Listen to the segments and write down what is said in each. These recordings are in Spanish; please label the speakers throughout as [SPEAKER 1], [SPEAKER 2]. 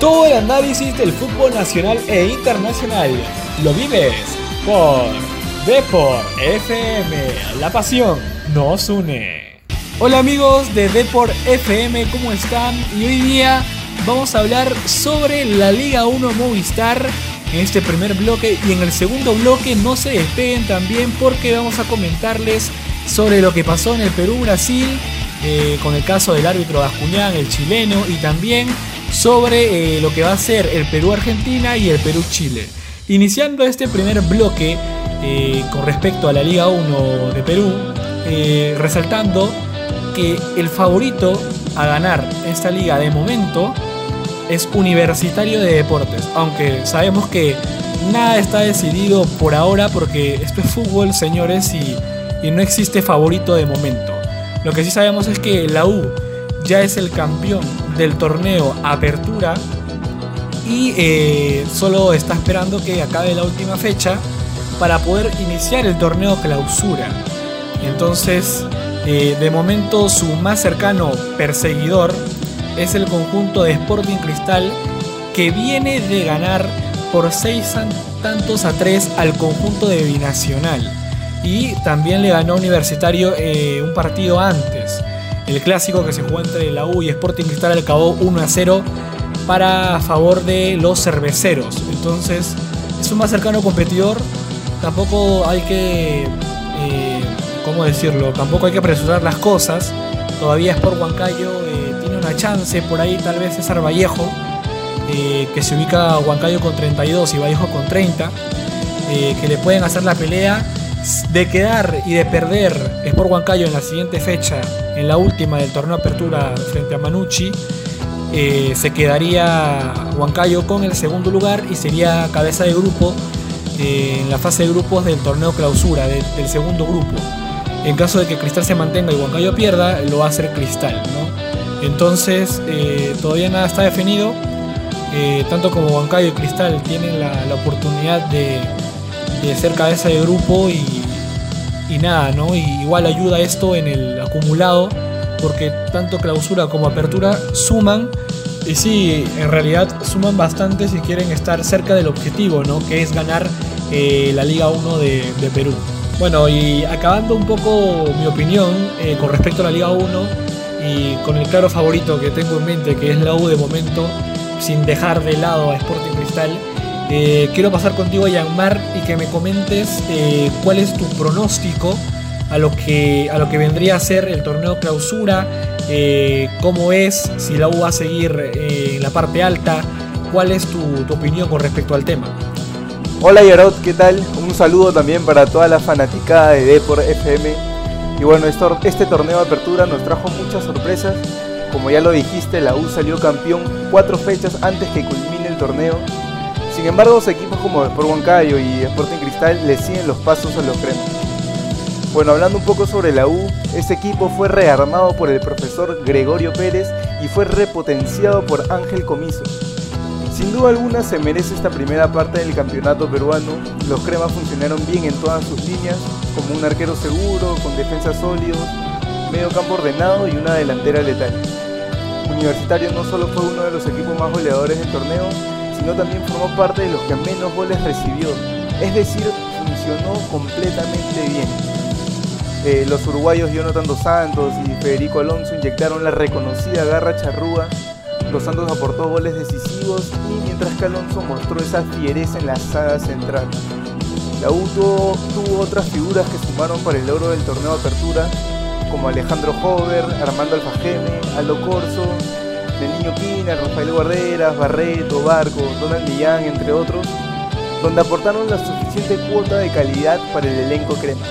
[SPEAKER 1] Todo el análisis del fútbol nacional e internacional lo vives por Deport FM. La pasión nos une. Hola amigos de Deport FM, ¿cómo están? Y hoy día vamos a hablar sobre la Liga 1 Movistar en este primer bloque y en el segundo bloque no se despeguen también porque vamos a comentarles sobre lo que pasó en el Perú-Brasil eh, con el caso del árbitro Bascuñán, el chileno, y también sobre eh, lo que va a ser el Perú-Argentina y el Perú-Chile. Iniciando este primer bloque eh, con respecto a la Liga 1 de Perú, resaltando que el favorito a ganar esta liga de momento es Universitario de Deportes, aunque sabemos que nada está decidido por ahora porque esto es fútbol, señores, y, y no existe favorito de momento. Lo que sí sabemos es que la U ya es el campeón del torneo Apertura y eh, solo está esperando que acabe la última fecha para poder iniciar el torneo Clausura. Entonces, eh, de momento su más cercano perseguidor es el conjunto de Sporting Cristal que viene de ganar por 6 tantos a 3 al conjunto de Binacional y también le ganó Universitario eh, un partido antes. El clásico que se jugó entre la U y Sporting Cristal acabó 1 a 0 para favor de los cerveceros. Entonces es un más cercano competidor. Tampoco hay que, eh, ¿cómo decirlo? Tampoco hay que apresurar las cosas. Todavía Sport Huancayo eh, tiene una chance por ahí, tal vez César Vallejo, que se ubica Huancayo con 32 y Vallejo con 30, que le pueden hacer la pelea de quedar y de perder Sport Huancayo en la siguiente fecha, en la última del torneo Apertura frente a Manucci, eh, se quedaría Huancayo con el segundo lugar y sería cabeza de grupo eh, en la fase de grupos del torneo Clausura, del segundo grupo. En caso de que Cristal se mantenga y Huancayo pierda, lo va a hacer Cristal. Entonces, eh, todavía nada está definido. tanto como Huancayo y Cristal tienen la oportunidad de, de ser cabeza de grupo y, nada, ¿no? Y igual ayuda esto en el acumulado, porque tanto clausura como apertura suman. Y sí, en realidad suman bastante si quieren estar cerca del objetivo, ¿no? Que es ganar eh, la Liga 1 de, Perú. Bueno, y acabando un poco mi opinión eh, con respecto a la Liga 1 y con el claro favorito que tengo en mente, que es la U de momento, sin dejar de lado a Sporting Cristal, eh, quiero pasar contigo, Yanmar, y que me comentes eh, cuál es tu pronóstico a lo, que, a lo que vendría a ser el torneo clausura, eh, cómo es, si la U va a seguir en la parte alta, cuál es tu, opinión con respecto al tema.
[SPEAKER 2] Hola Yarot, ¿qué tal? Un saludo también para toda la fanaticada de Depor FM. Y bueno, este torneo de apertura nos trajo muchas sorpresas. Como ya lo dijiste, la U salió campeón cuatro fechas antes que culmine el torneo sin embargo, equipos como Sport Huancayo y Sporting Cristal le siguen los pasos a los cremas. Bueno, hablando un poco sobre la U, este equipo fue rearmado por el profesor Gregorio Pérez y fue repotenciado por Ángel Comiso. Sin duda alguna se merece esta primera parte del campeonato peruano. Los cremas funcionaron bien en todas sus líneas, como un arquero seguro, con defensas sólidos, medio campo ordenado y una delantera letal. Universitario no solo fue uno de los equipos más goleadores del torneo, sino también formó parte de los que menos goles recibió. Es decir, funcionó completamente bien. Eh, los uruguayos Jonathan Dos Santos y Federico Alonso inyectaron la reconocida garra charrúa. Los Santos aportó goles decisivos y mientras que Alonso mostró esa fiereza en la saga central. La U tuvo, otras figuras que sumaron para el logro del torneo de apertura, como Alejandro Hover, Armando Alfajeme, Aldo Corso, del Niño Quina, Rafael Guarderas, Barreto, Barco, Donald Millán, entre otros, donde aportaron la suficiente cuota de calidad para el elenco crema.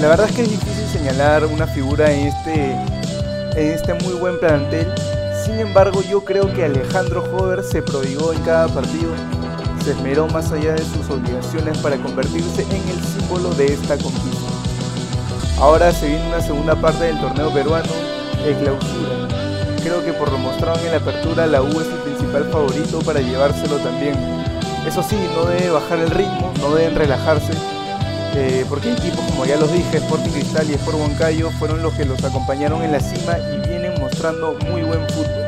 [SPEAKER 2] La verdad es que es difícil señalar una figura en este, en este muy buen plantel, sin embargo yo creo que Alejandro Jover se prodigó en cada partido, se esmeró más allá de sus obligaciones para convertirse en el símbolo de esta conquista. Ahora se viene una segunda parte del torneo peruano, el clausura, creo que por lo mostrado en la apertura, la U es el principal favorito para llevárselo también. Eso sí, no debe bajar el ritmo, no deben relajarse, eh, porque equipos como ya los dije, Sporting Cristal y Sport Huancayo fueron los que los acompañaron en la cima y vienen mostrando muy buen fútbol.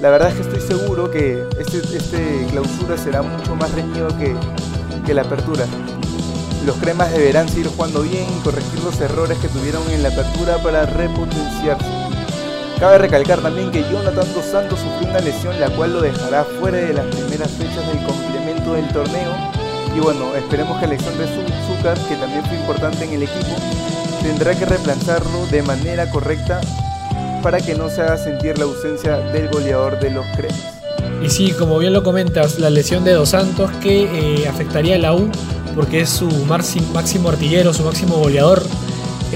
[SPEAKER 2] La verdad es que estoy seguro que este, este clausura será mucho más reñido que, que la apertura. Los cremas deberán seguir jugando bien y corregir los errores que tuvieron en la apertura para repotenciarse. Cabe recalcar también que Jonathan Dos Santos sufrió una lesión la cual lo dejará fuera de las primeras fechas del complemento del torneo. Y bueno, esperemos que Alexander Zúcar, que también fue importante en el equipo, tendrá que reemplazarlo de manera correcta para que no se haga sentir la ausencia del goleador de los cremas.
[SPEAKER 1] Y sí, como bien lo comentas, la lesión de Dos Santos que eh, afectaría a la U porque es su máximo artillero, su máximo goleador.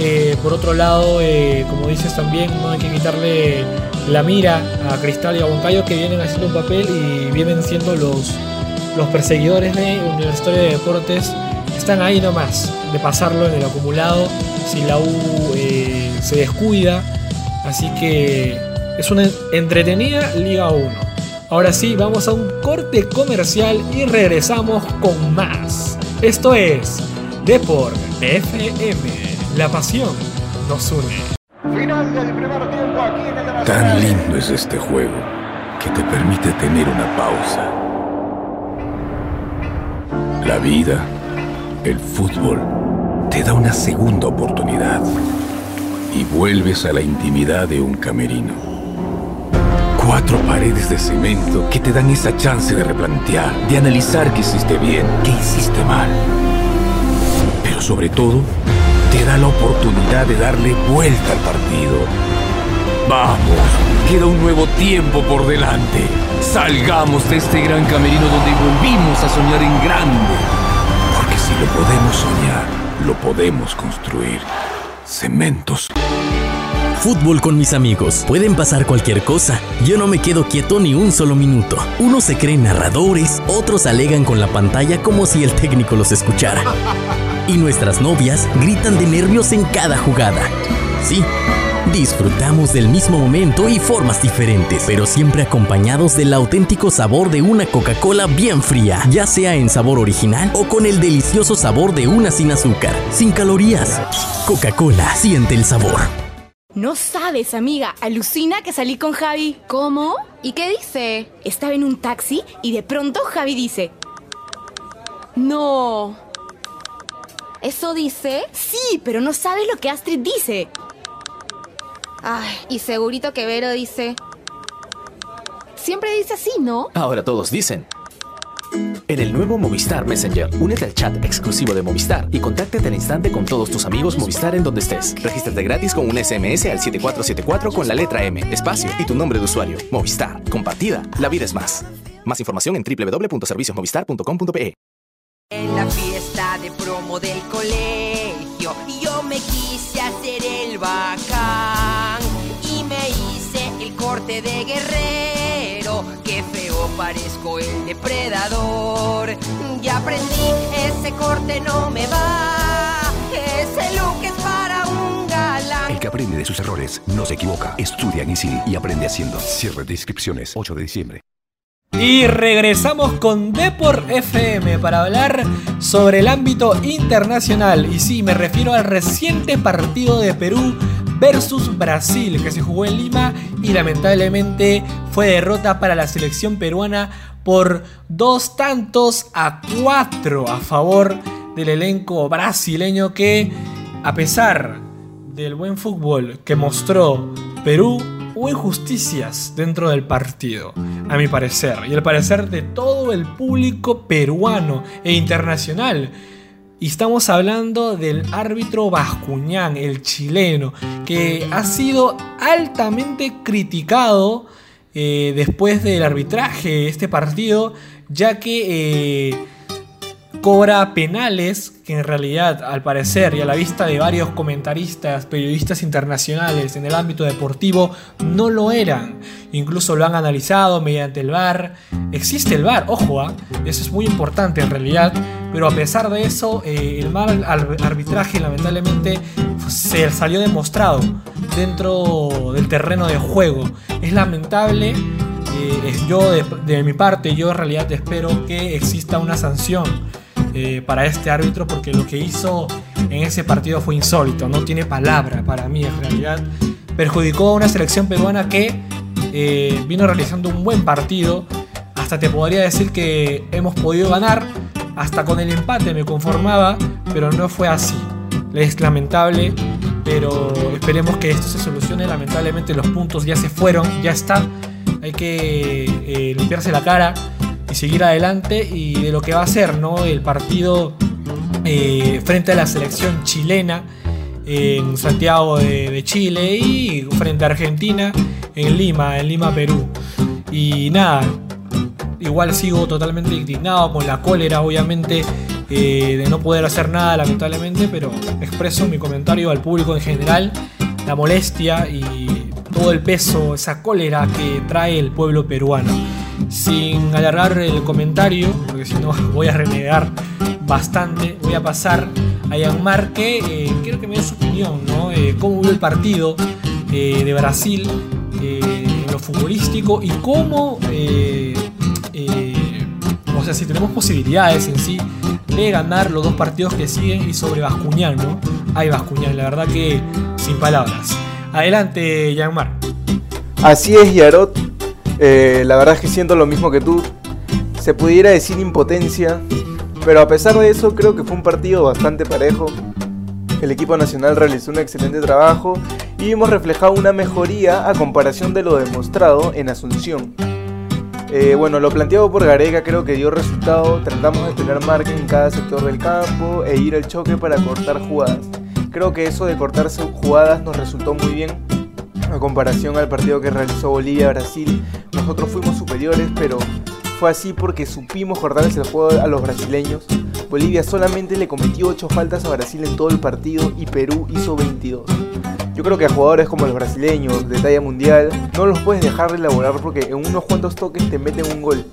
[SPEAKER 1] Eh, por otro lado, eh, como dices también, no hay que quitarle la mira a Cristal y a Huancayo que vienen haciendo un papel y vienen siendo los, los perseguidores de Universitario de Deportes. Están ahí nomás de pasarlo en el acumulado si la U eh, se descuida. Así que es una entretenida Liga 1. Ahora sí, vamos a un corte comercial y regresamos con más. Esto es Deport FM. La pasión nos une.
[SPEAKER 3] Tan lindo es este juego que te permite tener una pausa. La vida, el fútbol, te da una segunda oportunidad y vuelves a la intimidad de un camerino. Cuatro paredes de cemento que te dan esa chance de replantear, de analizar qué hiciste bien, qué hiciste mal. Pero sobre todo, te da la oportunidad de darle vuelta al partido. Vamos, queda un nuevo tiempo por delante. Salgamos de este gran camerino donde volvimos a soñar en grande. Porque si lo podemos soñar, lo podemos construir. Cementos.
[SPEAKER 4] Fútbol con mis amigos. Pueden pasar cualquier cosa. Yo no me quedo quieto ni un solo minuto. Unos se creen narradores, otros alegan con la pantalla como si el técnico los escuchara. Y nuestras novias gritan de nervios en cada jugada. Sí, disfrutamos del mismo momento y formas diferentes, pero siempre acompañados del auténtico sabor de una Coca-Cola bien fría, ya sea en sabor original o con el delicioso sabor de una sin azúcar, sin calorías. Coca-Cola, siente el sabor.
[SPEAKER 5] No sabes, amiga, alucina que salí con Javi.
[SPEAKER 6] ¿Cómo? ¿Y qué dice?
[SPEAKER 5] Estaba en un taxi y de pronto Javi dice...
[SPEAKER 6] No. ¿Eso dice?
[SPEAKER 5] Sí, pero no sabes lo que Astrid dice.
[SPEAKER 6] Ay, y segurito que Vero dice... Siempre dice así, ¿no?
[SPEAKER 7] Ahora todos dicen. En el nuevo Movistar Messenger, únete al chat exclusivo de Movistar y contáctate al instante con todos tus amigos Movistar en donde estés. Regístrate gratis con un SMS al 7474 con la letra M, espacio y tu nombre de usuario. Movistar. Compartida. La vida es más. Más información en www.serviciosmovistar.com.pe.
[SPEAKER 8] En la fiesta de promo del colegio, yo me quise hacer el bacán y me hice el corte de guerrero. Qué feo parezco el depredador. Ya aprendí, ese corte no me va. Ese look es para un galán.
[SPEAKER 9] El que aprende de sus errores no se equivoca. Estudia en ISIL y aprende haciendo. Cierre de inscripciones 8 de diciembre.
[SPEAKER 1] Y regresamos con Deport FM para hablar sobre el ámbito internacional. Y sí, me refiero al reciente partido de Perú versus Brasil que se jugó en Lima y lamentablemente fue derrota para la selección peruana por dos tantos a cuatro a favor del elenco brasileño que a pesar del buen fútbol que mostró Perú hubo injusticias dentro del partido, a mi parecer, y al parecer de todo el público peruano e internacional. Y estamos hablando del árbitro Bascuñán, el chileno, que ha sido altamente criticado eh, después del arbitraje de este partido, ya que eh, cobra penales que en realidad, al parecer y a la vista de varios comentaristas, periodistas internacionales en el ámbito deportivo, no lo eran. Incluso lo han analizado mediante el VAR. Existe el VAR, ojo, ¿ah? eso es muy importante en realidad, pero a pesar de eso, eh, el mal arbitraje lamentablemente se salió demostrado dentro del terreno de juego. Es lamentable. Eh, yo de, de mi parte, yo en realidad espero que exista una sanción eh, para este árbitro porque lo que hizo en ese partido fue insólito, no tiene palabra para mí en realidad. Perjudicó a una selección peruana que eh, vino realizando un buen partido. Hasta te podría decir que hemos podido ganar. Hasta con el empate me conformaba, pero no fue así. Es lamentable, pero esperemos que esto se solucione. Lamentablemente los puntos ya se fueron, ya está. Hay que eh, limpiarse la cara y seguir adelante y de lo que va a ser ¿no? el partido eh, frente a la selección chilena en Santiago de, Chile y frente a Argentina en Lima, en Lima, Perú. Y nada, igual sigo totalmente indignado con la cólera, obviamente, eh, de no poder hacer nada, lamentablemente, pero expreso mi comentario al público en general, la molestia y todo el peso, esa cólera que trae el pueblo peruano. Sin alargar el comentario, porque si no voy a renegar bastante, voy a pasar a Yanmar que eh, quiero que me dé su opinión, ¿no? Eh, cómo vio el partido eh, de Brasil en lo futbolístico y cómo, o sea, si tenemos posibilidades en sí de ganar los dos partidos que siguen y sobre Bascuñán, ¿no? Ay, Bascuñán, la verdad que sin palabras. Adelante, Yanmar.
[SPEAKER 2] Así es, Yarot. La verdad es que siento lo mismo que tú. Se pudiera decir impotencia, pero a pesar de eso, creo que fue un partido bastante parejo. El equipo nacional realizó un excelente trabajo y vimos reflejado una mejoría a comparación de lo demostrado en Asunción. Eh, bueno, lo planteado por Gareca creo que dio resultado. Tratamos de tener marca en cada sector del campo e ir al choque para cortar jugadas. Creo que eso de cortarse jugadas nos resultó muy bien a comparación al partido que realizó Bolivia-Brasil. Nosotros fuimos superiores, pero fue así porque supimos cortarles el juego a los brasileños. Bolivia solamente le cometió 8 faltas a Brasil en todo el partido y Perú hizo 22. Yo creo que a jugadores como los brasileños de talla mundial no los puedes dejar de elaborar porque en unos cuantos toques te meten un gol.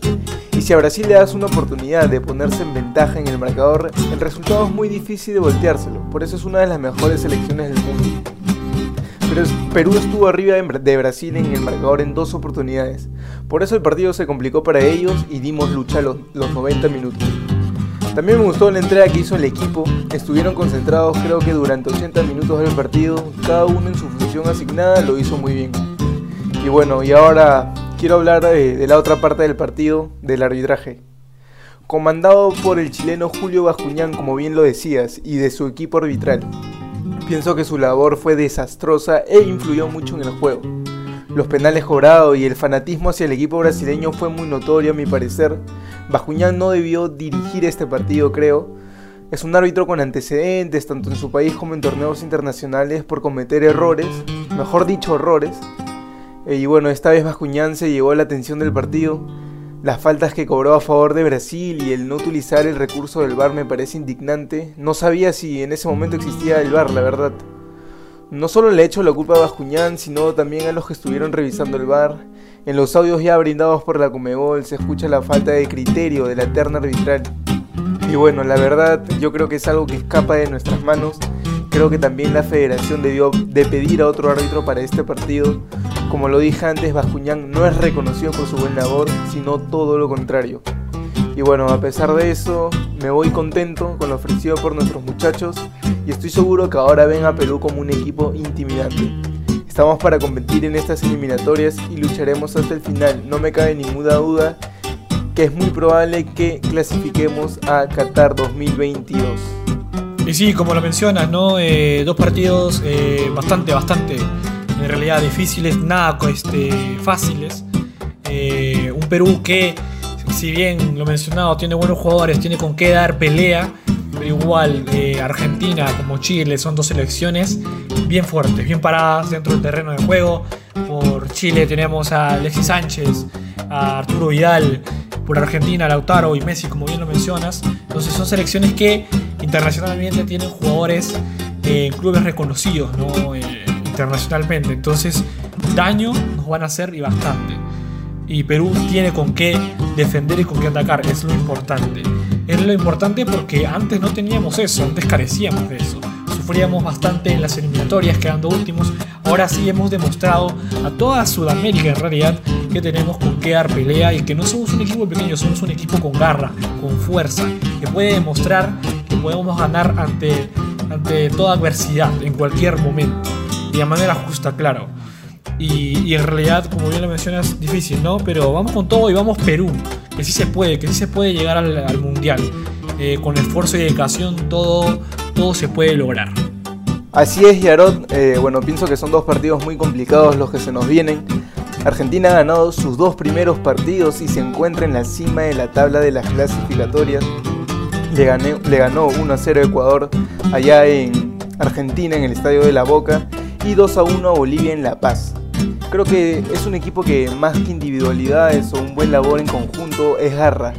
[SPEAKER 2] Y si a Brasil le das una oportunidad de ponerse en ventaja en el marcador, el resultado es muy difícil de volteárselo. Por eso es una de las mejores selecciones del mundo. Pero Perú estuvo arriba de Brasil en el marcador en dos oportunidades. Por eso el partido se complicó para ellos y dimos lucha los, los 90 minutos. También me gustó la entrega que hizo el equipo. Estuvieron concentrados creo que durante 80 minutos del partido. Cada uno en su función asignada lo hizo muy bien. Y bueno, y ahora quiero hablar de, de la otra parte del partido, del arbitraje. Comandado por el chileno Julio Bascuñán, como bien lo decías, y de su equipo arbitral. Pienso que su labor fue desastrosa e influyó mucho en el juego. Los penales cobrados y el fanatismo hacia el equipo brasileño fue muy notorio a mi parecer. Bajuñán no debió dirigir este partido, creo. Es un árbitro con antecedentes, tanto en su país como en torneos internacionales, por cometer errores, mejor dicho, errores. Eh, y bueno, esta vez Bascuñán se llevó la atención del partido. Las faltas que cobró a favor de Brasil y el no utilizar el recurso del VAR me parece indignante. No sabía si en ese momento existía el VAR, la verdad. No solo le echo la culpa a Bascuñán, sino también a los que estuvieron revisando el bar. En los audios ya brindados por la Comebol se escucha la falta de criterio de la terna arbitral. Y bueno, la verdad yo creo que es algo que escapa de nuestras manos. Creo que también la federación debió de pedir a otro árbitro para este partido. Como lo dije antes, Bascuñán no es reconocido por su buen labor, sino todo lo contrario. Y bueno, a pesar de eso, me voy contento con lo ofrecido por nuestros muchachos y estoy seguro que ahora ven a Perú como un equipo intimidante. Estamos para competir en estas eliminatorias y lucharemos hasta el final. No me cabe ninguna duda que es muy probable que clasifiquemos a Qatar 2022.
[SPEAKER 1] Y sí, como lo mencionas. Eh, dos partidos eh, bastante, bastante, en realidad difíciles, nada este, fáciles. Eh, un Perú que si bien lo mencionado, tiene buenos jugadores, tiene con qué dar pelea, pero igual eh, Argentina como Chile son dos selecciones bien fuertes, bien paradas dentro del terreno de juego. Por Chile tenemos a Alexis Sánchez, a Arturo Vidal, por Argentina Lautaro y Messi, como bien lo mencionas. Entonces son selecciones que internacionalmente tienen jugadores en clubes reconocidos ¿no? Internacionalmente. Entonces daño nos van a hacer y bastante y Perú tiene con qué defender y con qué atacar, es lo importante. Es lo importante porque antes no teníamos eso, antes carecíamos de eso. Sufríamos bastante en las eliminatorias, quedando últimos. Ahora sí hemos demostrado a toda Sudamérica en realidad que tenemos con qué dar pelea y que no somos un equipo pequeño, somos un equipo con garra, con fuerza, que puede demostrar que podemos ganar ante, ante toda adversidad en cualquier momento y de manera justa, claro. Y, en realidad, como bien lo mencionas, difícil, ¿no? Pero vamos con todo y vamos Perú, que sí se puede, que sí se puede llegar al, al Mundial. Eh, con esfuerzo y dedicación todo, todo se puede lograr.
[SPEAKER 2] Así es, Yarot. Eh, bueno, pienso que son dos partidos muy complicados los que se nos vienen. Argentina ha ganado sus dos primeros partidos y se encuentra en la cima de la tabla de las clasificatorias. Le, gané- le ganó 1 a 0 a Ecuador allá en Argentina, en el Estadio de la Boca, y 2 a 1 a Bolivia en La Paz. Creo que es un equipo que más que individualidades o un buen labor en conjunto es garra.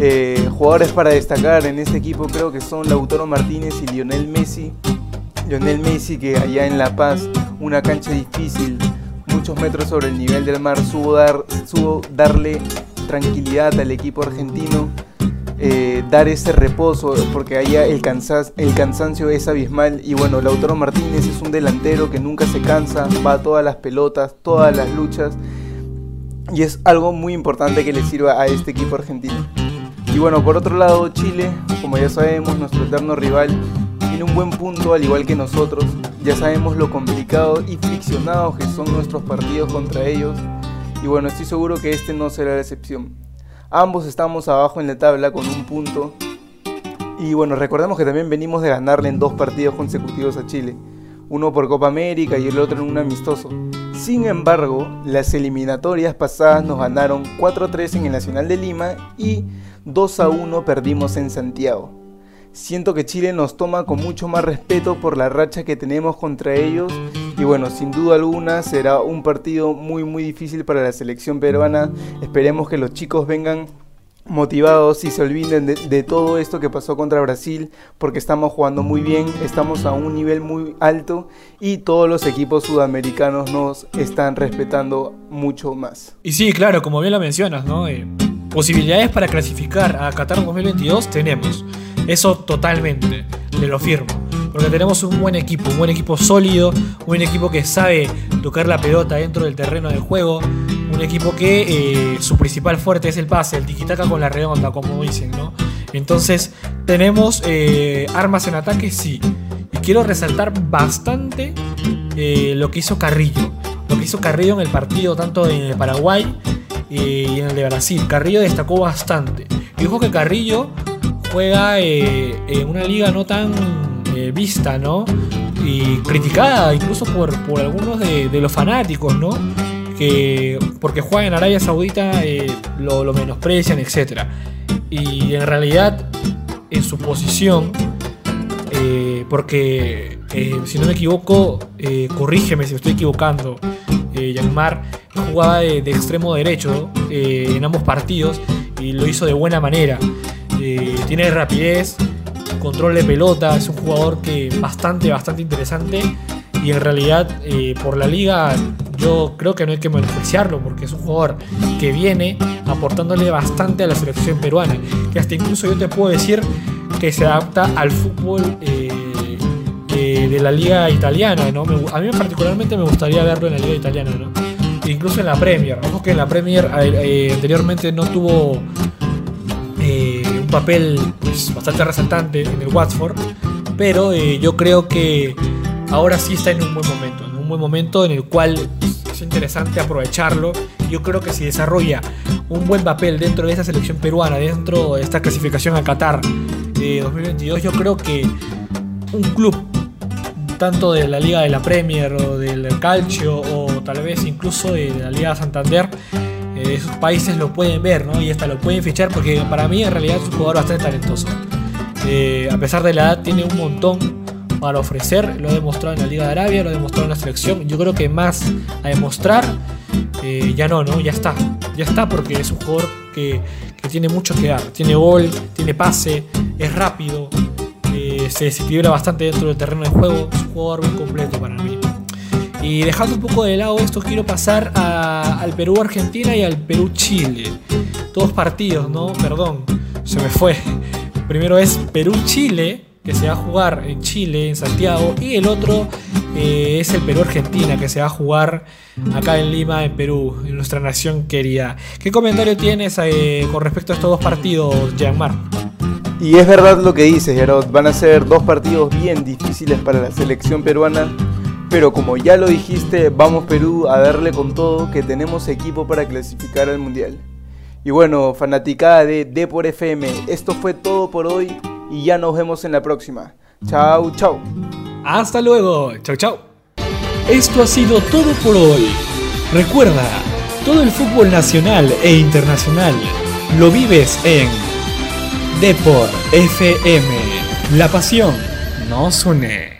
[SPEAKER 2] Eh, jugadores para destacar en este equipo creo que son Lautaro Martínez y Lionel Messi. Lionel Messi que allá en La Paz, una cancha difícil, muchos metros sobre el nivel del mar, supo, dar, supo darle tranquilidad al equipo argentino, eh, dar ese reposo, porque allá el, cansa- el cansancio es abismal. Y bueno, Lautaro Martínez es un delantero que nunca se cansa, va a todas las pelotas, todas las luchas. Y es algo muy importante que le sirva a este equipo argentino. Y bueno, por otro lado, Chile, como ya sabemos, nuestro eterno rival, tiene un buen punto al igual que nosotros. Ya sabemos lo complicado y friccionados que son nuestros partidos contra ellos. Y bueno, estoy seguro que este no será la excepción. Ambos estamos abajo en la tabla con un punto. Y bueno, recordemos que también venimos de ganarle en dos partidos consecutivos a Chile. Uno por Copa América y el otro en un amistoso. Sin embargo, las eliminatorias pasadas nos ganaron 4-3 en el Nacional de Lima y 2-1 perdimos en Santiago. Siento que Chile nos toma con mucho más respeto por la racha que tenemos contra ellos y bueno, sin duda alguna será un partido muy muy difícil para la selección peruana. Esperemos que los chicos vengan motivados y se olviden de, todo esto que pasó contra Brasil porque estamos jugando muy bien, estamos a un nivel muy alto y todos los equipos sudamericanos nos están respetando mucho más.
[SPEAKER 1] Y sí, claro, como bien lo mencionas, ¿no? Eh, posibilidades para clasificar a Qatar 2022 tenemos. Eso totalmente, te lo firmo. Porque tenemos un buen equipo, un buen equipo sólido, un equipo que sabe tocar la pelota dentro del terreno de juego, un equipo que eh, su principal fuerte es el pase, el tiquitaca con la redonda, como dicen, ¿no? Entonces, tenemos eh, armas en ataque, sí. Y quiero resaltar bastante eh, lo que hizo Carrillo. Lo que hizo Carrillo en el partido, tanto en el Paraguay y en el de Brasil. Carrillo destacó bastante. Y ojo que Carrillo juega en una liga no tan eh, vista, ¿no? Y criticada incluso por, por algunos de, los fanáticos, ¿no? Que porque juega en Arabia Saudita eh, lo, menosprecian, etc. Y en realidad, en su posición, eh, porque si no me equivoco, corrígeme si me estoy equivocando, Yanmar jugaba de, extremo derecho en ambos partidos y lo hizo de buena manera. Tiene rapidez, control de pelota, es un jugador que bastante, bastante interesante y en realidad eh, por la liga yo creo que no hay que menospreciarlo porque es un jugador que viene aportándole bastante a la selección peruana, que hasta incluso yo te puedo decir que se adapta al fútbol eh, eh, de la liga italiana, ¿no? Me a mí particularmente me gustaría verlo en la liga italiana, ¿no? Incluso en la Premier. Ojo que en la Premier anteriormente no tuvo papel pues, bastante resaltante en el Watford, pero eh, yo creo que ahora sí está en un buen momento, en un buen momento en el cual pues, es interesante aprovecharlo. Yo creo que si desarrolla un buen papel dentro de esta selección peruana, dentro de esta clasificación a Qatar eh, 2022, yo creo que un club tanto de la Liga de la Premier o del Calcio o tal vez incluso de la Liga Santander, eh, esos países lo pueden ver ¿no? y hasta lo pueden fichar porque para mí en realidad es un jugador bastante talentoso. Eh, a pesar de la edad tiene un montón para ofrecer, lo ha demostrado en la Liga de Arabia, lo ha demostrado en la selección, yo creo que más a demostrar eh, ya no, ¿no? Ya está, ya está porque es un jugador que, que tiene mucho que dar, tiene gol, tiene pase, es rápido, se desequilibra bastante dentro del terreno de juego, es un jugador muy completo para mí. Y dejando un poco de lado esto, quiero pasar al Perú-Argentina y al Perú-Chile. Todos partidos, ¿no? Perdón, se me fue. Primero es Perú-Chile, que se va a jugar en Chile, en Santiago, y el otro eh, es el Perú-Argentina, que se va a jugar acá en Lima, en Perú, en nuestra nación querida. ¿Qué comentario tienes eh, con respecto a estos dos partidos, Gianmar?
[SPEAKER 2] Y es verdad lo que dices, Gerard. Van a ser dos partidos bien difíciles para la selección peruana. Pero como ya lo dijiste, vamos Perú a darle con todo que tenemos equipo para clasificar al Mundial. Y bueno, fanaticada de D por FM, esto fue todo por hoy y ya nos vemos en la próxima. Chau, chau.
[SPEAKER 1] Hasta luego. Chau, chau. Esto ha sido todo por hoy. Recuerda, todo el fútbol nacional e internacional lo vives en Depor FM. La pasión nos une.